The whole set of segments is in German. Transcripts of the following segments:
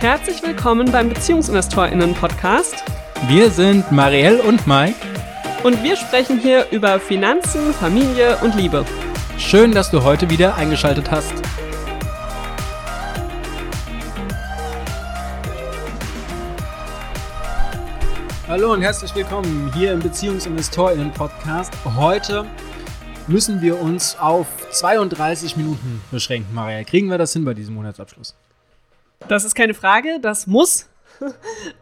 Herzlich willkommen beim BeziehungsinvestorInnen-Podcast. Wir sind Marielle und Mike. Und wir sprechen hier über Finanzen, Familie und Liebe. Schön, dass du heute wieder eingeschaltet hast. Hallo und herzlich willkommen hier im BeziehungsinvestorInnen-Podcast. Heute müssen wir uns auf 32 Minuten beschränken, Maria. Kriegen wir das hin bei diesem Monatsabschluss? Das ist keine Frage, das muss,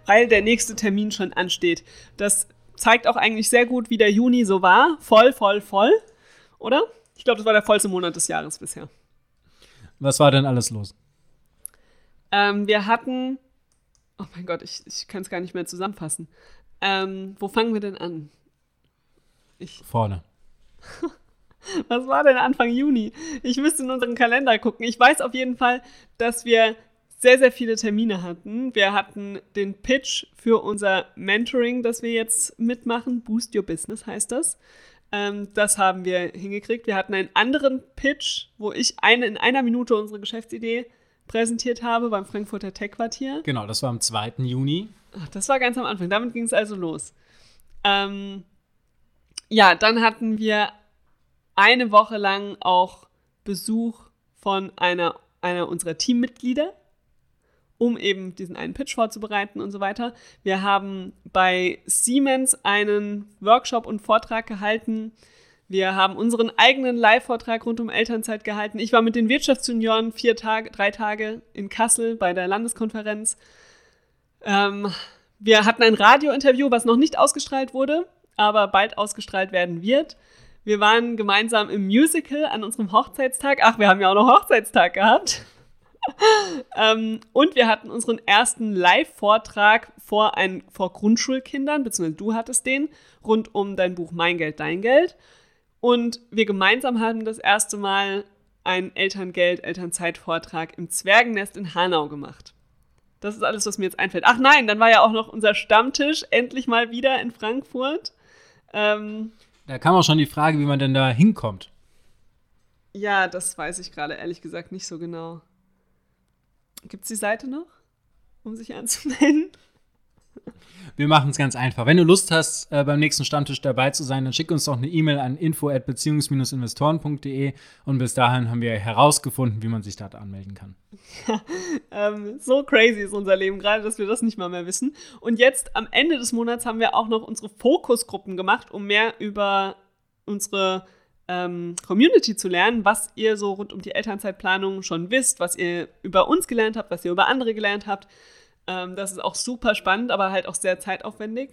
weil der nächste Termin schon ansteht. Das zeigt auch eigentlich sehr gut, wie der Juni so war. Voll, voll, voll. Oder? Ich glaube, das war der vollste Monat des Jahres bisher. Was war denn alles los? Ähm, wir hatten. Oh mein Gott, ich, ich kann es gar nicht mehr zusammenfassen. Ähm, wo fangen wir denn an? Ich. Vorne. Was war denn Anfang Juni? Ich müsste in unseren Kalender gucken. Ich weiß auf jeden Fall, dass wir sehr, sehr viele Termine hatten. Wir hatten den Pitch für unser Mentoring, das wir jetzt mitmachen. Boost Your Business heißt das. Ähm, das haben wir hingekriegt. Wir hatten einen anderen Pitch, wo ich eine, in einer Minute unsere Geschäftsidee präsentiert habe beim Frankfurter Tech-Quartier. Genau, das war am 2. Juni. Ach, das war ganz am Anfang. Damit ging es also los. Ähm, ja, dann hatten wir eine Woche lang auch Besuch von einer, einer unserer Teammitglieder um eben diesen einen Pitch vorzubereiten und so weiter. Wir haben bei Siemens einen Workshop und Vortrag gehalten. Wir haben unseren eigenen Live-Vortrag rund um Elternzeit gehalten. Ich war mit den Wirtschaftsjunioren vier Tage, drei Tage in Kassel bei der Landeskonferenz. Ähm, wir hatten ein Radiointerview, was noch nicht ausgestrahlt wurde, aber bald ausgestrahlt werden wird. Wir waren gemeinsam im Musical an unserem Hochzeitstag. Ach, wir haben ja auch noch Hochzeitstag gehabt. Ähm, und wir hatten unseren ersten Live-Vortrag vor, vor Grundschulkindern, beziehungsweise du hattest den, rund um dein Buch Mein Geld, Dein Geld. Und wir gemeinsam haben das erste Mal einen Elterngeld, Elternzeit-Vortrag im Zwergennest in Hanau gemacht. Das ist alles, was mir jetzt einfällt. Ach nein, dann war ja auch noch unser Stammtisch endlich mal wieder in Frankfurt. Ähm, da kam auch schon die Frage, wie man denn da hinkommt. Ja, das weiß ich gerade ehrlich gesagt nicht so genau. Gibt es die Seite noch, um sich anzumelden? Wir machen es ganz einfach. Wenn du Lust hast, äh, beim nächsten Stammtisch dabei zu sein, dann schick uns doch eine E-Mail an info@beziehungs-investoren.de und bis dahin haben wir herausgefunden, wie man sich dort anmelden kann. Ja, ähm, so crazy ist unser Leben gerade, dass wir das nicht mal mehr wissen. Und jetzt am Ende des Monats haben wir auch noch unsere Fokusgruppen gemacht, um mehr über unsere ähm, Community zu lernen, was ihr so rund um die Elternzeitplanung schon wisst, was ihr über uns gelernt habt, was ihr über andere gelernt habt. Ähm, das ist auch super spannend, aber halt auch sehr zeitaufwendig.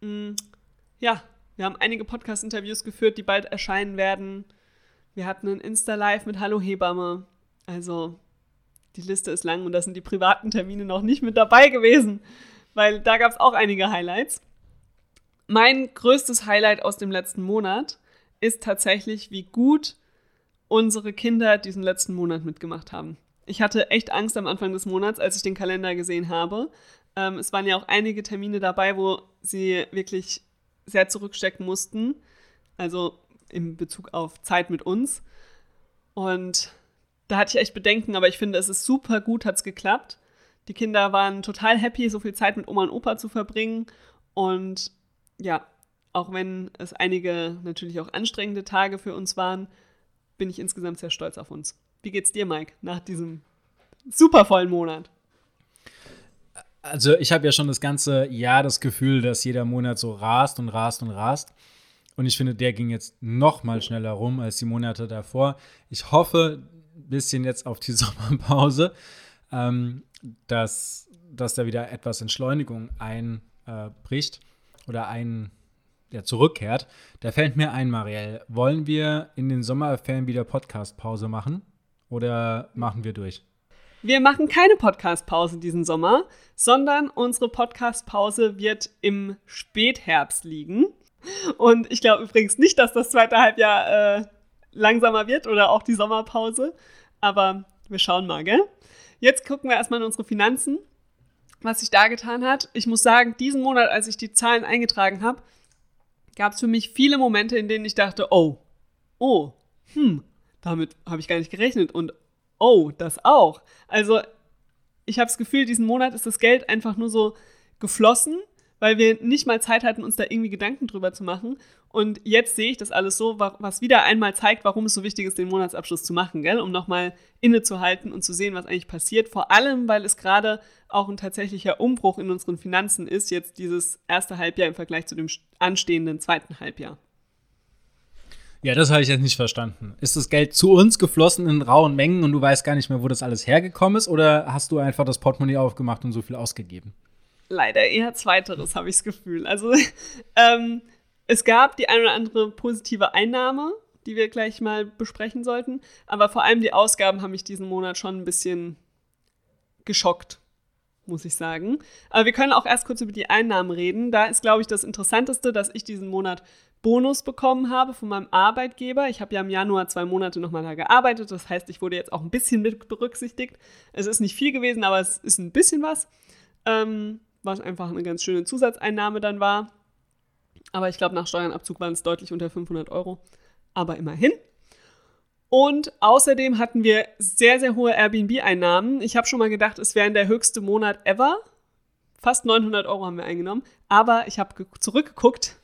Mhm. Ja, wir haben einige Podcast-Interviews geführt, die bald erscheinen werden. Wir hatten ein Insta-Live mit Hallo Hebamme. Also, die Liste ist lang und da sind die privaten Termine noch nicht mit dabei gewesen, weil da gab es auch einige Highlights. Mein größtes Highlight aus dem letzten Monat ist tatsächlich, wie gut unsere Kinder diesen letzten Monat mitgemacht haben. Ich hatte echt Angst am Anfang des Monats, als ich den Kalender gesehen habe. Ähm, es waren ja auch einige Termine dabei, wo sie wirklich sehr zurückstecken mussten. Also in Bezug auf Zeit mit uns. Und da hatte ich echt Bedenken, aber ich finde, es ist super gut, hat es geklappt. Die Kinder waren total happy, so viel Zeit mit Oma und Opa zu verbringen. Und ja, auch wenn es einige natürlich auch anstrengende Tage für uns waren, bin ich insgesamt sehr stolz auf uns. Wie geht's dir, Mike, nach diesem super vollen Monat? Also ich habe ja schon das ganze Jahr das Gefühl, dass jeder Monat so rast und rast und rast. Und ich finde, der ging jetzt noch mal schneller rum als die Monate davor. Ich hoffe ein bisschen jetzt auf die Sommerpause, ähm, dass, dass da wieder etwas Entschleunigung einbricht äh, oder ein, ja, zurückkehrt, da fällt mir ein, Marielle, wollen wir in den Sommerferien wieder Podcast-Pause machen oder machen wir durch? Wir machen keine Podcast-Pause diesen Sommer, sondern unsere Podcast-Pause wird im Spätherbst liegen. Und ich glaube übrigens nicht, dass das zweite Halbjahr äh, langsamer wird oder auch die Sommerpause. Aber wir schauen mal, gell? Jetzt gucken wir erstmal in unsere Finanzen, was sich da getan hat. Ich muss sagen, diesen Monat, als ich die Zahlen eingetragen habe, gab es für mich viele Momente, in denen ich dachte, oh, oh, hm, damit habe ich gar nicht gerechnet und oh, das auch. Also ich habe das Gefühl, diesen Monat ist das Geld einfach nur so geflossen, weil wir nicht mal Zeit hatten, uns da irgendwie Gedanken drüber zu machen. Und jetzt sehe ich das alles so, was wieder einmal zeigt, warum es so wichtig ist, den Monatsabschluss zu machen, gell? um nochmal innezuhalten und zu sehen, was eigentlich passiert. Vor allem, weil es gerade auch ein tatsächlicher Umbruch in unseren Finanzen ist, jetzt dieses erste Halbjahr im Vergleich zu dem anstehenden zweiten Halbjahr. Ja, das habe ich jetzt nicht verstanden. Ist das Geld zu uns geflossen in rauen Mengen und du weißt gar nicht mehr, wo das alles hergekommen ist? Oder hast du einfach das Portemonnaie aufgemacht und so viel ausgegeben? Leider eher zweiteres, habe ich das Gefühl. Also, ähm, es gab die ein oder andere positive Einnahme, die wir gleich mal besprechen sollten. Aber vor allem die Ausgaben haben mich diesen Monat schon ein bisschen geschockt, muss ich sagen. Aber wir können auch erst kurz über die Einnahmen reden. Da ist, glaube ich, das Interessanteste, dass ich diesen Monat Bonus bekommen habe von meinem Arbeitgeber. Ich habe ja im Januar zwei Monate nochmal da gearbeitet. Das heißt, ich wurde jetzt auch ein bisschen mit berücksichtigt. Es ist nicht viel gewesen, aber es ist ein bisschen was. Ähm, was einfach eine ganz schöne Zusatzeinnahme dann war. Aber ich glaube, nach Steuernabzug waren es deutlich unter 500 Euro. Aber immerhin. Und außerdem hatten wir sehr, sehr hohe Airbnb-Einnahmen. Ich habe schon mal gedacht, es wäre der höchste Monat ever. Fast 900 Euro haben wir eingenommen. Aber ich habe zurückgeguckt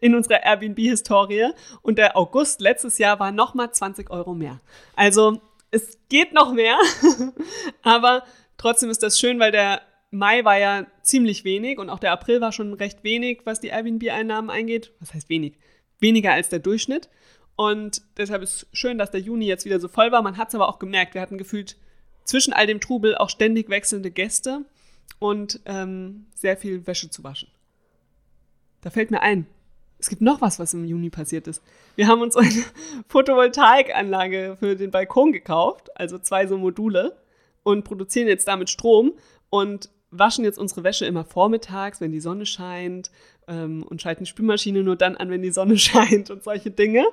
in unserer Airbnb-Historie und der August letztes Jahr war nochmal 20 Euro mehr. Also es geht noch mehr, aber trotzdem ist das schön, weil der Mai war ja ziemlich wenig und auch der April war schon recht wenig, was die Airbnb-Einnahmen eingeht. Was heißt wenig? Weniger als der Durchschnitt. Und deshalb ist schön, dass der Juni jetzt wieder so voll war. Man hat es aber auch gemerkt, wir hatten gefühlt zwischen all dem Trubel auch ständig wechselnde Gäste und ähm, sehr viel Wäsche zu waschen. Da fällt mir ein, es gibt noch was, was im Juni passiert ist. Wir haben uns eine Photovoltaikanlage für den Balkon gekauft, also zwei so Module, und produzieren jetzt damit Strom. Und waschen jetzt unsere Wäsche immer vormittags, wenn die Sonne scheint ähm, und schalten die Spülmaschine nur dann an, wenn die Sonne scheint und solche Dinge.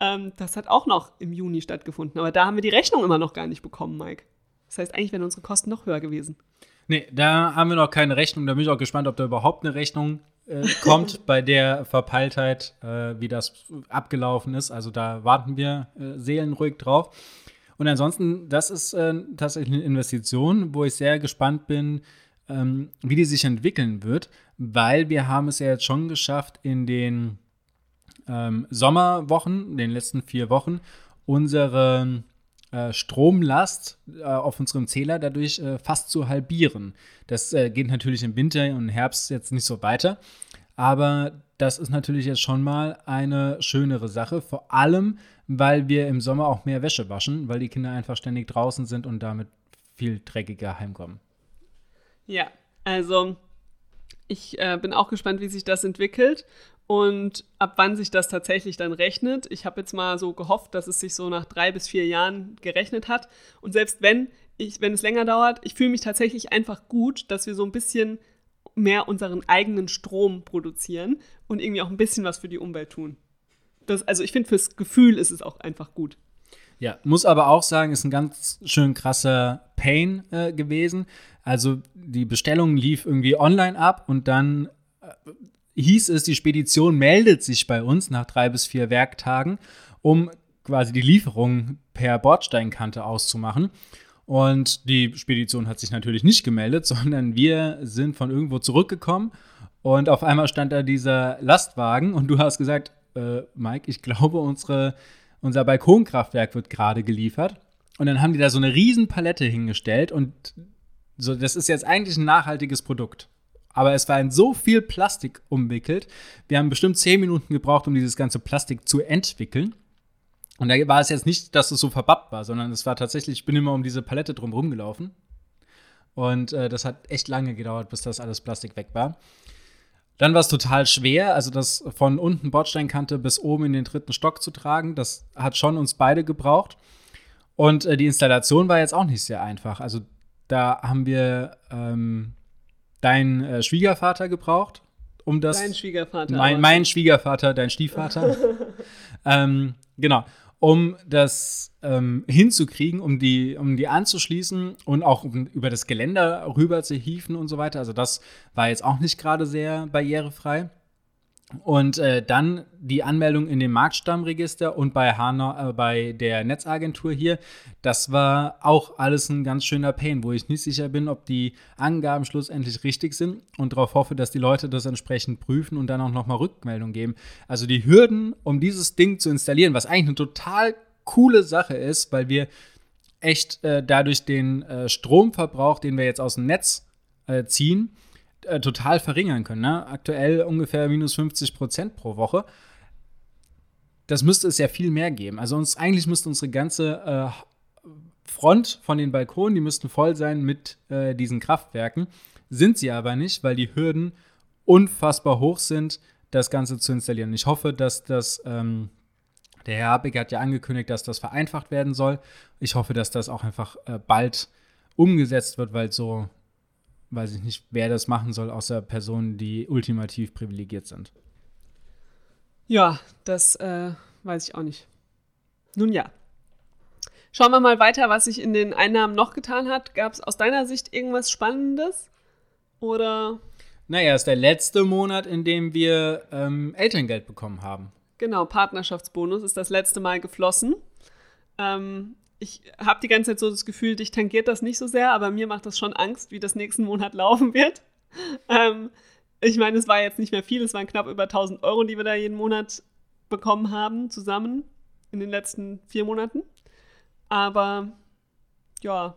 Ähm, das hat auch noch im Juni stattgefunden. Aber da haben wir die Rechnung immer noch gar nicht bekommen, Mike. Das heißt, eigentlich wären unsere Kosten noch höher gewesen. Nee, da haben wir noch keine Rechnung. Da bin ich auch gespannt, ob da überhaupt eine Rechnung äh, kommt bei der Verpeiltheit, äh, wie das abgelaufen ist. Also da warten wir äh, seelenruhig drauf. Und ansonsten, das ist äh, tatsächlich eine Investition, wo ich sehr gespannt bin, ähm, wie die sich entwickeln wird, weil wir haben es ja jetzt schon geschafft, in den ähm, Sommerwochen, den letzten vier Wochen, unsere äh, Stromlast äh, auf unserem Zähler dadurch äh, fast zu halbieren. Das äh, geht natürlich im Winter und Herbst jetzt nicht so weiter, aber das ist natürlich jetzt schon mal eine schönere Sache, vor allem, weil wir im Sommer auch mehr Wäsche waschen, weil die Kinder einfach ständig draußen sind und damit viel dreckiger heimkommen. Ja, also ich äh, bin auch gespannt, wie sich das entwickelt und ab wann sich das tatsächlich dann rechnet. Ich habe jetzt mal so gehofft, dass es sich so nach drei bis vier Jahren gerechnet hat. Und selbst wenn ich, wenn es länger dauert, ich fühle mich tatsächlich einfach gut, dass wir so ein bisschen mehr unseren eigenen Strom produzieren und irgendwie auch ein bisschen was für die Umwelt tun. Das, also ich finde, fürs Gefühl ist es auch einfach gut. Ja, muss aber auch sagen, ist ein ganz schön krasser Pain äh, gewesen. Also die Bestellung lief irgendwie online ab und dann äh, hieß es, die Spedition meldet sich bei uns nach drei bis vier Werktagen, um quasi die Lieferung per Bordsteinkante auszumachen. Und die Spedition hat sich natürlich nicht gemeldet, sondern wir sind von irgendwo zurückgekommen und auf einmal stand da dieser Lastwagen und du hast gesagt, äh, Mike, ich glaube, unsere, unser Balkonkraftwerk wird gerade geliefert. Und dann haben die da so eine riesen Palette hingestellt und so, das ist jetzt eigentlich ein nachhaltiges Produkt. Aber es war in so viel Plastik umwickelt. Wir haben bestimmt zehn Minuten gebraucht, um dieses ganze Plastik zu entwickeln. Und da war es jetzt nicht, dass es so verbappt war, sondern es war tatsächlich, ich bin immer um diese Palette drum rumgelaufen. Und äh, das hat echt lange gedauert, bis das alles Plastik weg war. Dann war es total schwer, also das von unten Bordsteinkante bis oben in den dritten Stock zu tragen. Das hat schon uns beide gebraucht. Und äh, die Installation war jetzt auch nicht sehr einfach. Also da haben wir ähm, deinen äh, Schwiegervater gebraucht, um das. Dein Schwiegervater. Mein, mein Schwiegervater, dein Stiefvater. ähm, genau um das ähm, hinzukriegen, um die, um die anzuschließen und auch um über das Geländer rüber zu hieven und so weiter. Also das war jetzt auch nicht gerade sehr barrierefrei. Und äh, dann die Anmeldung in dem Marktstammregister und bei Hanau, äh, bei der Netzagentur hier, das war auch alles ein ganz schöner Pain, wo ich nicht sicher bin, ob die Angaben schlussendlich richtig sind und darauf hoffe, dass die Leute das entsprechend prüfen und dann auch nochmal Rückmeldung geben. Also die Hürden, um dieses Ding zu installieren, was eigentlich eine total coole Sache ist, weil wir echt äh, dadurch den äh, Stromverbrauch, den wir jetzt aus dem Netz äh, ziehen, äh, total verringern können. Ne? Aktuell ungefähr minus 50 Prozent pro Woche. Das müsste es ja viel mehr geben. Also uns eigentlich müsste unsere ganze äh, Front von den Balkonen, die müssten voll sein mit äh, diesen Kraftwerken. Sind sie aber nicht, weil die Hürden unfassbar hoch sind, das Ganze zu installieren. Ich hoffe, dass das ähm, der Herr Habeck hat ja angekündigt, dass das vereinfacht werden soll. Ich hoffe, dass das auch einfach äh, bald umgesetzt wird, weil so weiß ich nicht, wer das machen soll, außer Personen, die ultimativ privilegiert sind. Ja, das äh, weiß ich auch nicht. Nun ja. Schauen wir mal weiter, was sich in den Einnahmen noch getan hat. Gab es aus deiner Sicht irgendwas Spannendes? Oder? Naja, es ist der letzte Monat, in dem wir ähm, Elterngeld bekommen haben. Genau, Partnerschaftsbonus ist das letzte Mal geflossen. Ähm, ich habe die ganze Zeit so das Gefühl, dich tangiert das nicht so sehr, aber mir macht das schon Angst, wie das nächsten Monat laufen wird. Ähm, ich meine, es war jetzt nicht mehr viel, es waren knapp über 1000 Euro, die wir da jeden Monat bekommen haben, zusammen in den letzten vier Monaten. Aber ja,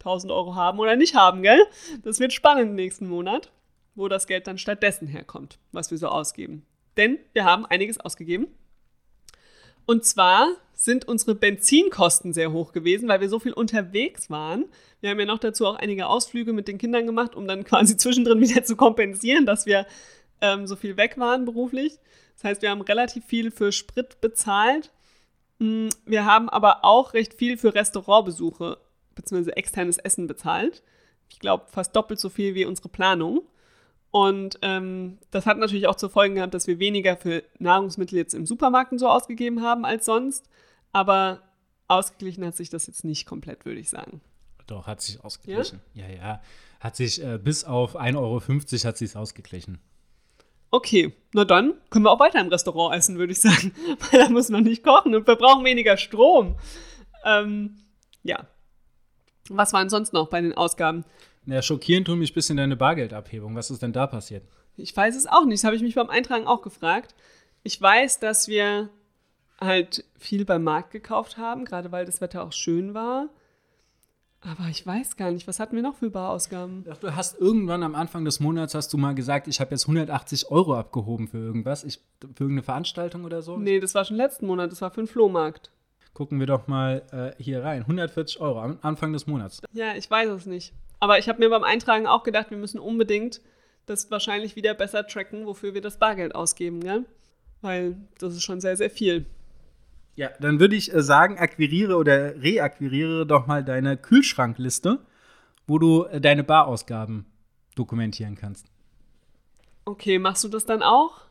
1000 Euro haben oder nicht haben, gell? Das wird spannend nächsten Monat, wo das Geld dann stattdessen herkommt, was wir so ausgeben. Denn wir haben einiges ausgegeben. Und zwar sind unsere Benzinkosten sehr hoch gewesen, weil wir so viel unterwegs waren. Wir haben ja noch dazu auch einige Ausflüge mit den Kindern gemacht, um dann quasi zwischendrin wieder zu kompensieren, dass wir ähm, so viel weg waren beruflich. Das heißt, wir haben relativ viel für Sprit bezahlt. Mm, wir haben aber auch recht viel für Restaurantbesuche bzw. externes Essen bezahlt. Ich glaube, fast doppelt so viel wie unsere Planung. Und ähm, das hat natürlich auch zur Folge gehabt, dass wir weniger für Nahrungsmittel jetzt im Supermarkt so ausgegeben haben als sonst. Aber ausgeglichen hat sich das jetzt nicht komplett, würde ich sagen. Doch, hat sich ausgeglichen. Ja, ja. ja. Hat sich äh, bis auf 1,50 Euro hat sich ausgeglichen. Okay, na dann können wir auch weiter im Restaurant essen, würde ich sagen. Weil da muss man nicht kochen und wir brauchen weniger Strom. Ähm, ja. Was waren sonst noch bei den Ausgaben? Ja, schockierend tut mich ein bisschen deine Bargeldabhebung. Was ist denn da passiert? Ich weiß es auch nicht. Das habe ich mich beim Eintragen auch gefragt. Ich weiß, dass wir halt viel beim Markt gekauft haben, gerade weil das Wetter auch schön war. Aber ich weiß gar nicht, was hatten wir noch für Barausgaben? Du hast irgendwann am Anfang des Monats hast du mal gesagt, ich habe jetzt 180 Euro abgehoben für irgendwas, ich, für irgendeine Veranstaltung oder so? Nee, das war schon letzten Monat, das war für den Flohmarkt. Gucken wir doch mal äh, hier rein. 140 Euro am Anfang des Monats. Ja, ich weiß es nicht. Aber ich habe mir beim Eintragen auch gedacht, wir müssen unbedingt das wahrscheinlich wieder besser tracken, wofür wir das Bargeld ausgeben, gell? Weil das ist schon sehr, sehr viel. Ja, dann würde ich äh, sagen, akquiriere oder reakquiriere doch mal deine Kühlschrankliste, wo du äh, deine Barausgaben dokumentieren kannst. Okay, machst du das dann auch?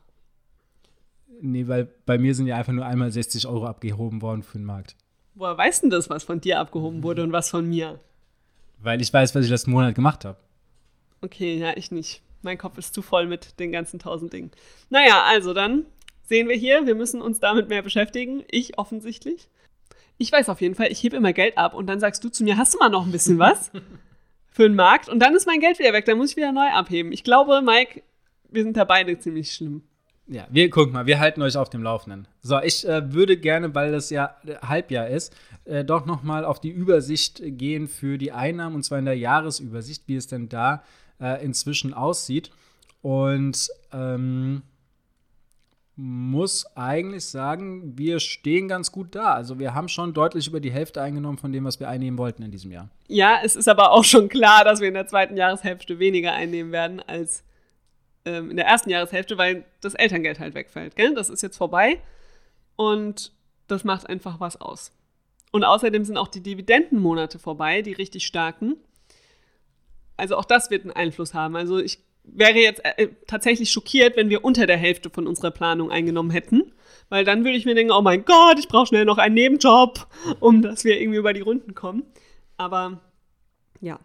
Nee, weil bei mir sind ja einfach nur einmal 60 Euro abgehoben worden für den Markt. Woher weißt du das, was von dir abgehoben wurde und was von mir? Weil ich weiß, was ich letzten Monat gemacht habe. Okay, ja, ich nicht. Mein Kopf ist zu voll mit den ganzen tausend Dingen. Naja, also dann sehen wir hier, wir müssen uns damit mehr beschäftigen. Ich offensichtlich. Ich weiß auf jeden Fall, ich hebe immer Geld ab und dann sagst du zu mir, hast du mal noch ein bisschen was für den Markt? Und dann ist mein Geld wieder weg, dann muss ich wieder neu abheben. Ich glaube, Mike, wir sind da beide ziemlich schlimm. Ja, wir gucken mal, wir halten euch auf dem Laufenden. So, ich äh, würde gerne, weil das ja Halbjahr ist, äh, doch noch mal auf die Übersicht gehen für die Einnahmen und zwar in der Jahresübersicht, wie es denn da äh, inzwischen aussieht. Und ähm, muss eigentlich sagen, wir stehen ganz gut da. Also wir haben schon deutlich über die Hälfte eingenommen von dem, was wir einnehmen wollten in diesem Jahr. Ja, es ist aber auch schon klar, dass wir in der zweiten Jahreshälfte weniger einnehmen werden als ähm, in der ersten Jahreshälfte, weil das Elterngeld halt wegfällt. Gell? Das ist jetzt vorbei und das macht einfach was aus. Und außerdem sind auch die Dividendenmonate vorbei, die richtig starken. Also auch das wird einen Einfluss haben. Also ich wäre jetzt äh, tatsächlich schockiert, wenn wir unter der Hälfte von unserer Planung eingenommen hätten. Weil dann würde ich mir denken, oh mein Gott, ich brauche schnell noch einen Nebenjob, um dass wir irgendwie über die Runden kommen. Aber ja,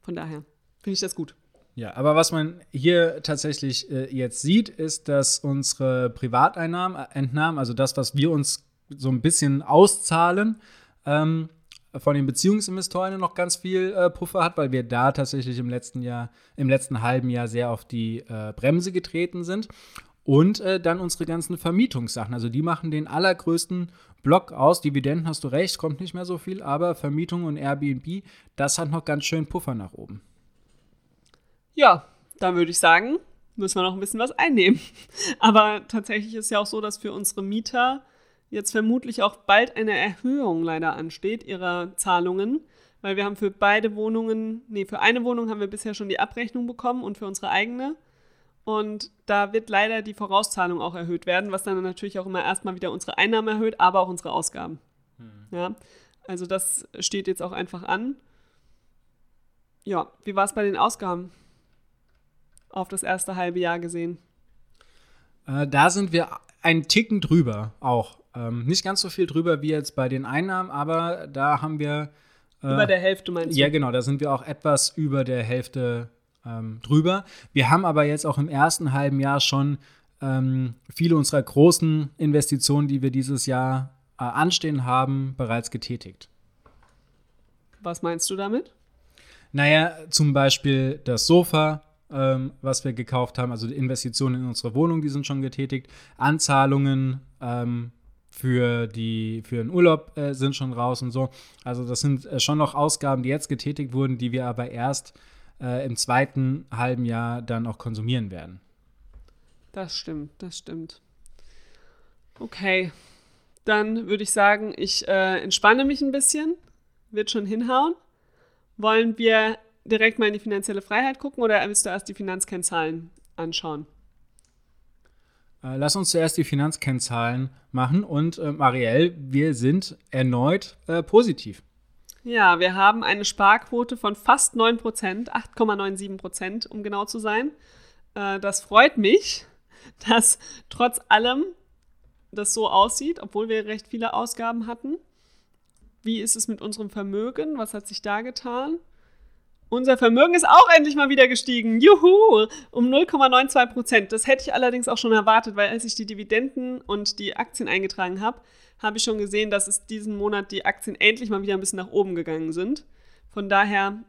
von daher finde ich das gut. Ja, aber was man hier tatsächlich äh, jetzt sieht, ist, dass unsere Privateinnahmen, äh, Entnahmen, also das, was wir uns so ein bisschen auszahlen, ähm, von den Beziehungsinvestoren noch ganz viel äh, Puffer hat, weil wir da tatsächlich im letzten Jahr, im letzten halben Jahr sehr auf die äh, Bremse getreten sind. Und äh, dann unsere ganzen Vermietungssachen. Also die machen den allergrößten Block aus. Dividenden hast du recht, kommt nicht mehr so viel, aber Vermietung und Airbnb, das hat noch ganz schön Puffer nach oben. Ja, dann würde ich sagen, müssen wir noch ein bisschen was einnehmen. Aber tatsächlich ist ja auch so, dass für unsere Mieter jetzt vermutlich auch bald eine Erhöhung leider ansteht ihrer Zahlungen, weil wir haben für beide Wohnungen, nee, für eine Wohnung haben wir bisher schon die Abrechnung bekommen und für unsere eigene. Und da wird leider die Vorauszahlung auch erhöht werden, was dann natürlich auch immer erstmal wieder unsere Einnahmen erhöht, aber auch unsere Ausgaben. Hm. Ja, also das steht jetzt auch einfach an. Ja, wie war es bei den Ausgaben auf das erste halbe Jahr gesehen? Äh, da sind wir einen Ticken drüber auch. Ähm, nicht ganz so viel drüber wie jetzt bei den Einnahmen, aber da haben wir. Äh, über der Hälfte meinst du? Ja, genau, da sind wir auch etwas über der Hälfte ähm, drüber. Wir haben aber jetzt auch im ersten halben Jahr schon ähm, viele unserer großen Investitionen, die wir dieses Jahr äh, anstehen haben, bereits getätigt. Was meinst du damit? Naja, zum Beispiel das Sofa, ähm, was wir gekauft haben, also die Investitionen in unsere Wohnung, die sind schon getätigt. Anzahlungen ähm, für, die, für den Urlaub äh, sind schon raus und so. Also das sind äh, schon noch Ausgaben, die jetzt getätigt wurden, die wir aber erst äh, im zweiten halben Jahr dann auch konsumieren werden. Das stimmt, das stimmt. Okay, dann würde ich sagen, ich äh, entspanne mich ein bisschen. Wird schon hinhauen. Wollen wir direkt mal in die finanzielle Freiheit gucken oder willst du erst die Finanzkennzahlen anschauen? Äh, lass uns zuerst die Finanzkennzahlen machen und äh, Marielle, wir sind erneut äh, positiv. Ja, wir haben eine Sparquote von fast 9%, 8,97%, um genau zu sein. Äh, das freut mich, dass trotz allem das so aussieht, obwohl wir recht viele Ausgaben hatten. Wie ist es mit unserem Vermögen? Was hat sich da getan? Unser Vermögen ist auch endlich mal wieder gestiegen. Juhu! Um 0,92 Prozent. Das hätte ich allerdings auch schon erwartet, weil als ich die Dividenden und die Aktien eingetragen habe, habe ich schon gesehen, dass es diesen Monat die Aktien endlich mal wieder ein bisschen nach oben gegangen sind. Von daher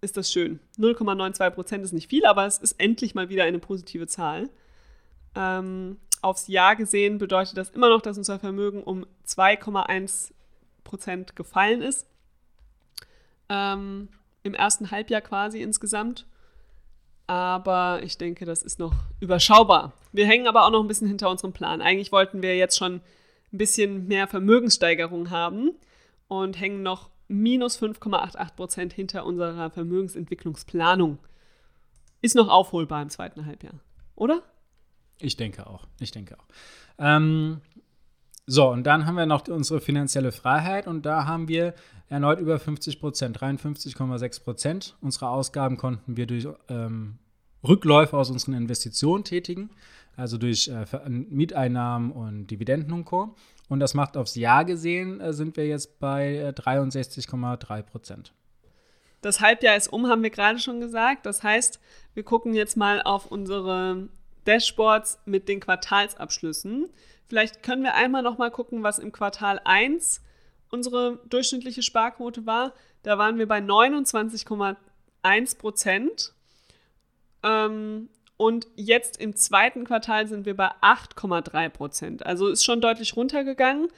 ist das schön. 0,92 Prozent ist nicht viel, aber es ist endlich mal wieder eine positive Zahl. Ähm, aufs Jahr gesehen bedeutet das immer noch, dass unser Vermögen um 2,1 Prozent gefallen ist. Ähm, im ersten Halbjahr quasi insgesamt. Aber ich denke, das ist noch überschaubar. Wir hängen aber auch noch ein bisschen hinter unserem Plan. Eigentlich wollten wir jetzt schon ein bisschen mehr Vermögenssteigerung haben und hängen noch minus 5,88 Prozent hinter unserer Vermögensentwicklungsplanung. Ist noch aufholbar im zweiten Halbjahr, oder? Ich denke auch. Ich denke auch. Ähm, so, und dann haben wir noch unsere finanzielle Freiheit und da haben wir erneut über 50 Prozent, 53,6 Prozent. Unsere Ausgaben konnten wir durch ähm, Rückläufe aus unseren Investitionen tätigen, also durch äh, Mieteinnahmen und Dividenden und Co. Und das macht aufs Jahr gesehen, äh, sind wir jetzt bei äh, 63,3 Prozent. Das Halbjahr ist um, haben wir gerade schon gesagt. Das heißt, wir gucken jetzt mal auf unsere Dashboards mit den Quartalsabschlüssen. Vielleicht können wir einmal noch mal gucken, was im Quartal 1 unsere durchschnittliche Sparquote war. Da waren wir bei 29,1 Prozent. Ähm, und jetzt im zweiten Quartal sind wir bei 8,3 Prozent. Also ist schon deutlich runtergegangen.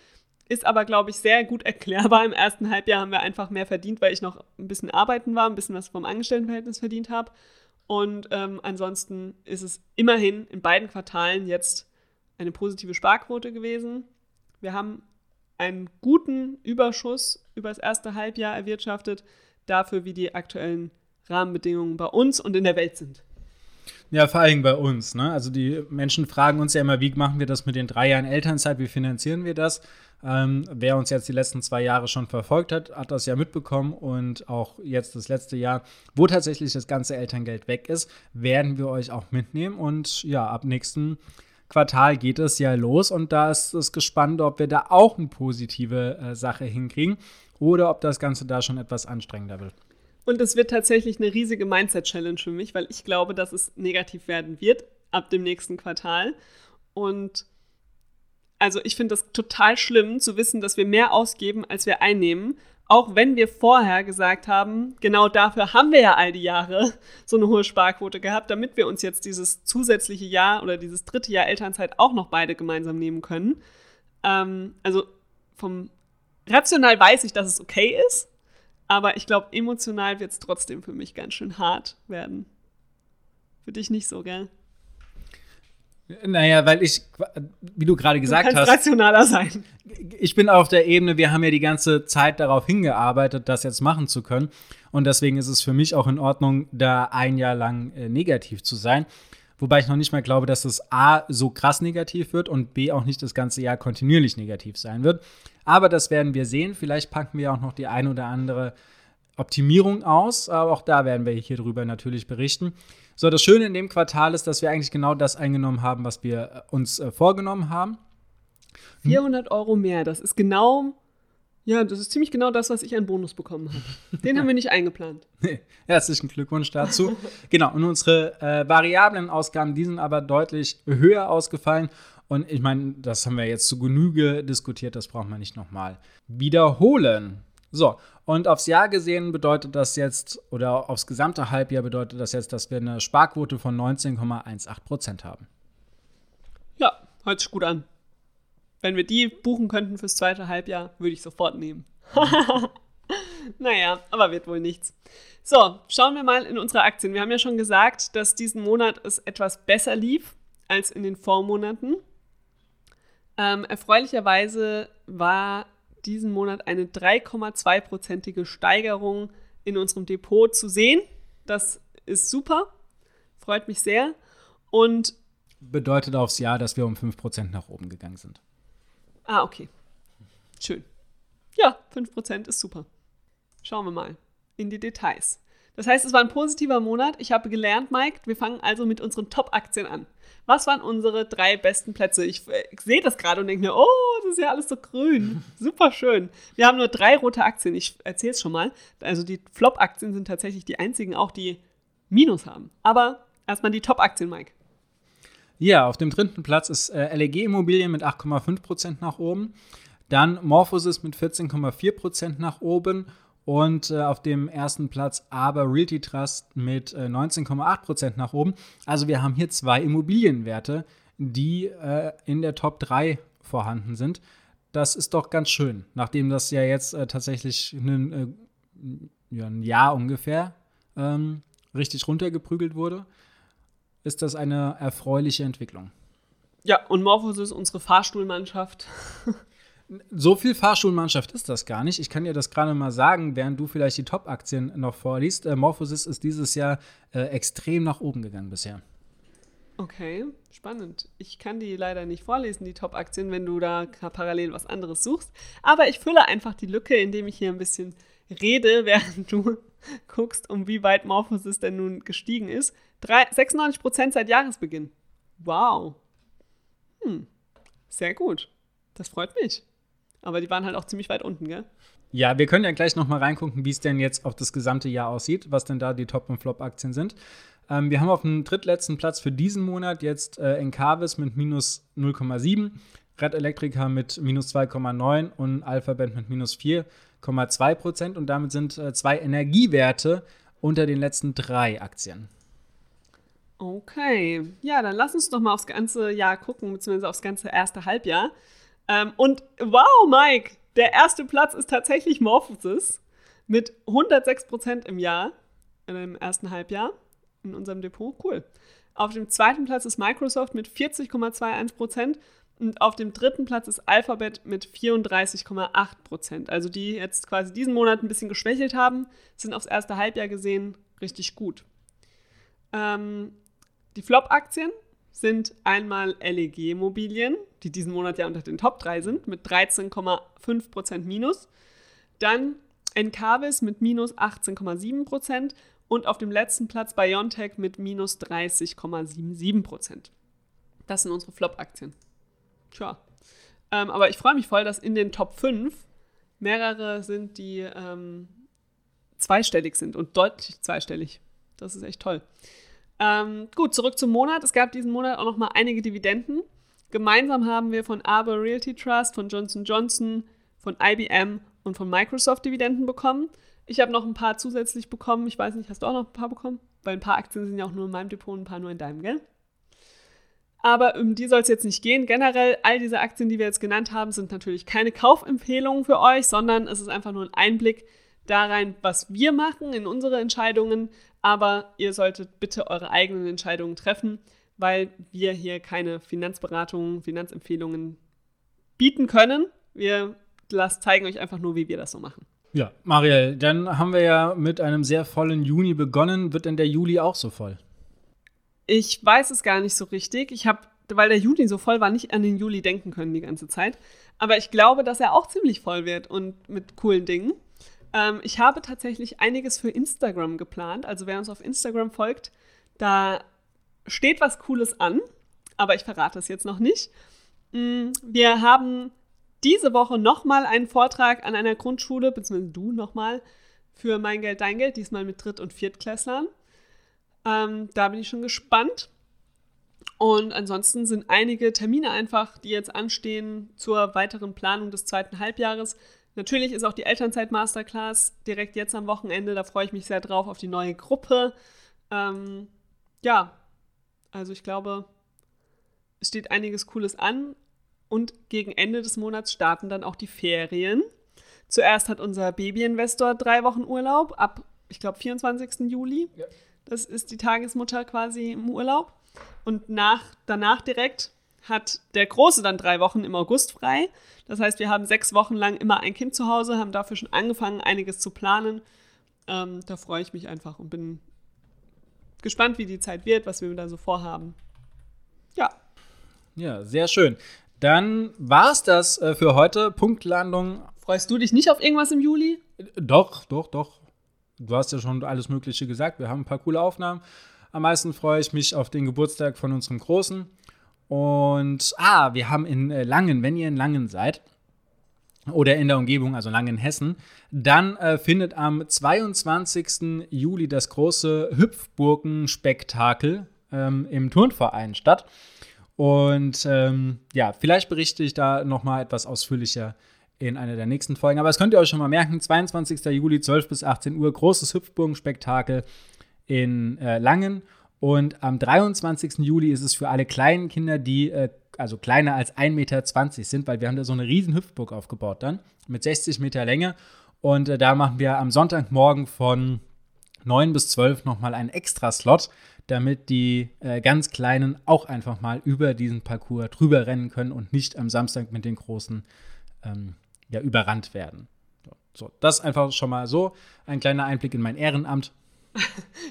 Ist aber, glaube ich, sehr gut erklärbar. Im ersten Halbjahr haben wir einfach mehr verdient, weil ich noch ein bisschen arbeiten war, ein bisschen was vom Angestelltenverhältnis verdient habe. Und ähm, ansonsten ist es immerhin in beiden Quartalen jetzt eine positive Sparquote gewesen. Wir haben einen guten Überschuss über das erste Halbjahr erwirtschaftet, dafür, wie die aktuellen Rahmenbedingungen bei uns und in der Welt sind. Ja, vor allem bei uns. Ne? Also die Menschen fragen uns ja immer, wie machen wir das mit den drei Jahren Elternzeit, wie finanzieren wir das? Ähm, wer uns jetzt die letzten zwei Jahre schon verfolgt hat, hat das ja mitbekommen und auch jetzt das letzte Jahr, wo tatsächlich das ganze Elterngeld weg ist, werden wir euch auch mitnehmen und ja, ab nächsten Quartal geht es ja los und da ist es gespannt, ob wir da auch eine positive äh, Sache hinkriegen oder ob das Ganze da schon etwas anstrengender wird. Und es wird tatsächlich eine riesige Mindset-Challenge für mich, weil ich glaube, dass es negativ werden wird ab dem nächsten Quartal. Und also ich finde das total schlimm zu wissen, dass wir mehr ausgeben, als wir einnehmen. Auch wenn wir vorher gesagt haben, genau dafür haben wir ja all die Jahre so eine hohe Sparquote gehabt, damit wir uns jetzt dieses zusätzliche Jahr oder dieses dritte Jahr Elternzeit auch noch beide gemeinsam nehmen können. Ähm, also vom rational weiß ich, dass es okay ist, aber ich glaube, emotional wird es trotzdem für mich ganz schön hart werden. Für dich nicht so, gell? Naja, weil ich, wie du gerade gesagt du hast. rationaler sein. Ich bin auf der Ebene, wir haben ja die ganze Zeit darauf hingearbeitet, das jetzt machen zu können. Und deswegen ist es für mich auch in Ordnung, da ein Jahr lang äh, negativ zu sein. Wobei ich noch nicht mal glaube, dass es A so krass negativ wird und B auch nicht das ganze Jahr kontinuierlich negativ sein wird. Aber das werden wir sehen. Vielleicht packen wir auch noch die ein oder andere Optimierung aus. Aber auch da werden wir hier drüber natürlich berichten. So, das Schöne in dem Quartal ist, dass wir eigentlich genau das eingenommen haben, was wir äh, uns äh, vorgenommen haben. 400 Euro mehr, das ist genau, ja, das ist ziemlich genau das, was ich an Bonus bekommen habe. Den haben wir nicht eingeplant. Herzlichen Glückwunsch dazu. genau, und unsere äh, variablen Ausgaben, die sind aber deutlich höher ausgefallen. Und ich meine, das haben wir jetzt zu Genüge diskutiert, das braucht man nicht nochmal wiederholen. So, und aufs Jahr gesehen bedeutet das jetzt, oder aufs gesamte Halbjahr bedeutet das jetzt, dass wir eine Sparquote von 19,18 Prozent haben. Ja, hört sich gut an. Wenn wir die buchen könnten fürs zweite Halbjahr, würde ich sofort nehmen. naja, aber wird wohl nichts. So, schauen wir mal in unsere Aktien. Wir haben ja schon gesagt, dass diesen Monat es etwas besser lief als in den Vormonaten. Ähm, erfreulicherweise war diesen Monat eine 3,2-prozentige Steigerung in unserem Depot zu sehen. Das ist super, freut mich sehr. Und bedeutet aufs Jahr, dass wir um 5% nach oben gegangen sind. Ah, okay. Schön. Ja, 5% ist super. Schauen wir mal in die Details. Das heißt, es war ein positiver Monat. Ich habe gelernt, Mike, wir fangen also mit unseren Top-Aktien an. Was waren unsere drei besten Plätze? Ich, ich sehe das gerade und denke mir, oh, das ist ja alles so grün. Super schön. Wir haben nur drei rote Aktien. Ich erzähle es schon mal. Also die Flop-Aktien sind tatsächlich die einzigen, auch die Minus haben. Aber erstmal die Top-Aktien, Mike. Ja, auf dem dritten Platz ist äh, LEG Immobilien mit 8,5% nach oben. Dann Morphosis mit 14,4% nach oben und äh, auf dem ersten Platz aber Realty Trust mit äh, 19,8% nach oben. Also wir haben hier zwei Immobilienwerte, die äh, in der Top 3 vorhanden sind. Das ist doch ganz schön, nachdem das ja jetzt äh, tatsächlich einen, äh, ja, ein Jahr ungefähr ähm, richtig runtergeprügelt wurde, ist das eine erfreuliche Entwicklung. Ja, und Morphos ist unsere Fahrstuhlmannschaft. So viel Fahrschulmannschaft ist das gar nicht. Ich kann dir das gerade mal sagen, während du vielleicht die Top-Aktien noch vorliest. Äh, Morphosis ist dieses Jahr äh, extrem nach oben gegangen bisher. Okay, spannend. Ich kann die leider nicht vorlesen, die Top-Aktien, wenn du da parallel was anderes suchst. Aber ich fülle einfach die Lücke, indem ich hier ein bisschen rede, während du guckst, um wie weit Morphosis denn nun gestiegen ist. 3, 96% seit Jahresbeginn. Wow. Hm, sehr gut. Das freut mich. Aber die waren halt auch ziemlich weit unten, gell? Ja, wir können ja gleich noch mal reingucken, wie es denn jetzt auf das gesamte Jahr aussieht, was denn da die Top- und Flop-Aktien sind. Ähm, wir haben auf dem drittletzten Platz für diesen Monat jetzt äh, Encarvis mit minus 0,7, Red Electrica mit minus 2,9 und Alphabet mit minus 4,2 Prozent. Und damit sind äh, zwei Energiewerte unter den letzten drei Aktien. Okay, ja, dann lass uns doch mal aufs ganze Jahr gucken, beziehungsweise aufs ganze erste Halbjahr. Ähm, und wow, Mike, der erste Platz ist tatsächlich Morphosis mit 106% im Jahr, im ersten Halbjahr in unserem Depot. Cool. Auf dem zweiten Platz ist Microsoft mit 40,21% und auf dem dritten Platz ist Alphabet mit 34,8%. Also die jetzt quasi diesen Monat ein bisschen geschwächelt haben, sind aufs erste Halbjahr gesehen richtig gut. Ähm, die Flop-Aktien sind einmal LEG Immobilien, die diesen Monat ja unter den Top 3 sind, mit 13,5% Minus. Dann Encarvis mit minus 18,7% und auf dem letzten Platz Biontech mit minus 30,77%. Das sind unsere Flop-Aktien. Tja. Ähm, aber ich freue mich voll, dass in den Top 5 mehrere sind, die ähm, zweistellig sind und deutlich zweistellig. Das ist echt toll. Ähm, gut, zurück zum Monat. Es gab diesen Monat auch noch mal einige Dividenden. Gemeinsam haben wir von Arbor Realty Trust, von Johnson Johnson, von IBM und von Microsoft Dividenden bekommen. Ich habe noch ein paar zusätzlich bekommen. Ich weiß nicht, hast du auch noch ein paar bekommen? Weil ein paar Aktien sind ja auch nur in meinem Depot, ein paar nur in deinem, gell? Aber um die soll es jetzt nicht gehen. Generell, all diese Aktien, die wir jetzt genannt haben, sind natürlich keine Kaufempfehlungen für euch, sondern es ist einfach nur ein Einblick da rein, was wir machen in unsere Entscheidungen. Aber ihr solltet bitte eure eigenen Entscheidungen treffen, weil wir hier keine Finanzberatungen, Finanzempfehlungen bieten können. Wir zeigen euch einfach nur, wie wir das so machen. Ja, Marielle, dann haben wir ja mit einem sehr vollen Juni begonnen. Wird denn der Juli auch so voll? Ich weiß es gar nicht so richtig. Ich habe, weil der Juni so voll war, nicht an den Juli denken können die ganze Zeit. Aber ich glaube, dass er auch ziemlich voll wird und mit coolen Dingen. Ähm, ich habe tatsächlich einiges für Instagram geplant. Also wer uns auf Instagram folgt, da steht was Cooles an. Aber ich verrate es jetzt noch nicht. Mm, wir haben diese Woche nochmal einen Vortrag an einer Grundschule, beziehungsweise du nochmal, für Mein Geld, Dein Geld, diesmal mit Dritt- und Viertklässlern. Ähm, da bin ich schon gespannt. Und ansonsten sind einige Termine einfach, die jetzt anstehen zur weiteren Planung des zweiten Halbjahres. Natürlich ist auch die Elternzeit-Masterclass direkt jetzt am Wochenende. Da freue ich mich sehr drauf auf die neue Gruppe. Ähm, ja, also ich glaube, es steht einiges Cooles an. Und gegen Ende des Monats starten dann auch die Ferien. Zuerst hat unser Babyinvestor drei Wochen Urlaub ab, ich glaube, 24. Juli. Ja. Das ist die Tagesmutter quasi im Urlaub. Und nach, danach direkt hat der Große dann drei Wochen im August frei. Das heißt, wir haben sechs Wochen lang immer ein Kind zu Hause, haben dafür schon angefangen, einiges zu planen. Ähm, da freue ich mich einfach und bin gespannt, wie die Zeit wird, was wir da so vorhaben. Ja. Ja, sehr schön. Dann war es das äh, für heute. Punktlandung. Freust du dich nicht auf irgendwas im Juli? Doch, doch, doch. Du hast ja schon alles Mögliche gesagt. Wir haben ein paar coole Aufnahmen. Am meisten freue ich mich auf den Geburtstag von unserem Großen. Und, ah, wir haben in äh, Langen, wenn ihr in Langen seid, oder in der Umgebung, also Langen Hessen, dann äh, findet am 22. Juli das große Hüpfburgen-Spektakel ähm, im Turnverein statt. Und ähm, ja, vielleicht berichte ich da noch mal etwas ausführlicher in einer der nächsten Folgen. Aber das könnt ihr euch schon mal merken: 22. Juli, 12 bis 18 Uhr, großes Hüpfburgen-Spektakel in äh, Langen. Und am 23. Juli ist es für alle kleinen Kinder, die äh, also kleiner als 1,20 Meter sind, weil wir haben da so eine riesen Hüpfburg aufgebaut dann mit 60 Meter Länge. Und äh, da machen wir am Sonntagmorgen von 9 bis 12 nochmal einen Extra-Slot damit die äh, ganz Kleinen auch einfach mal über diesen Parcours drüber rennen können und nicht am Samstag mit den Großen ähm, ja, überrannt werden. So, das einfach schon mal so. Ein kleiner Einblick in mein Ehrenamt.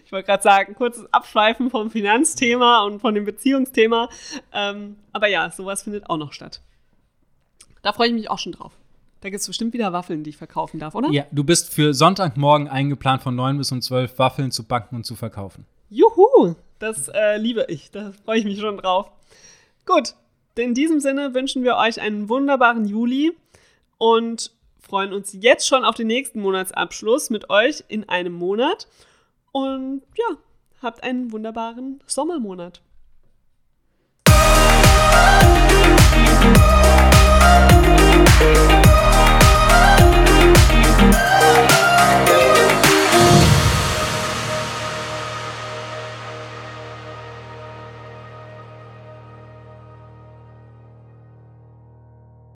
Ich wollte gerade sagen, kurzes Abschweifen vom Finanzthema und von dem Beziehungsthema. Ähm, aber ja, sowas findet auch noch statt. Da freue ich mich auch schon drauf. Da gibt es bestimmt wieder Waffeln, die ich verkaufen darf, oder? Ja, du bist für Sonntagmorgen eingeplant, von 9 bis um 12 Waffeln zu backen und zu verkaufen. Juhu, das äh, liebe ich. Da freue ich mich schon drauf. Gut, in diesem Sinne wünschen wir euch einen wunderbaren Juli und freuen uns jetzt schon auf den nächsten Monatsabschluss mit euch in einem Monat. Und ja, habt einen wunderbaren Sommermonat. Musik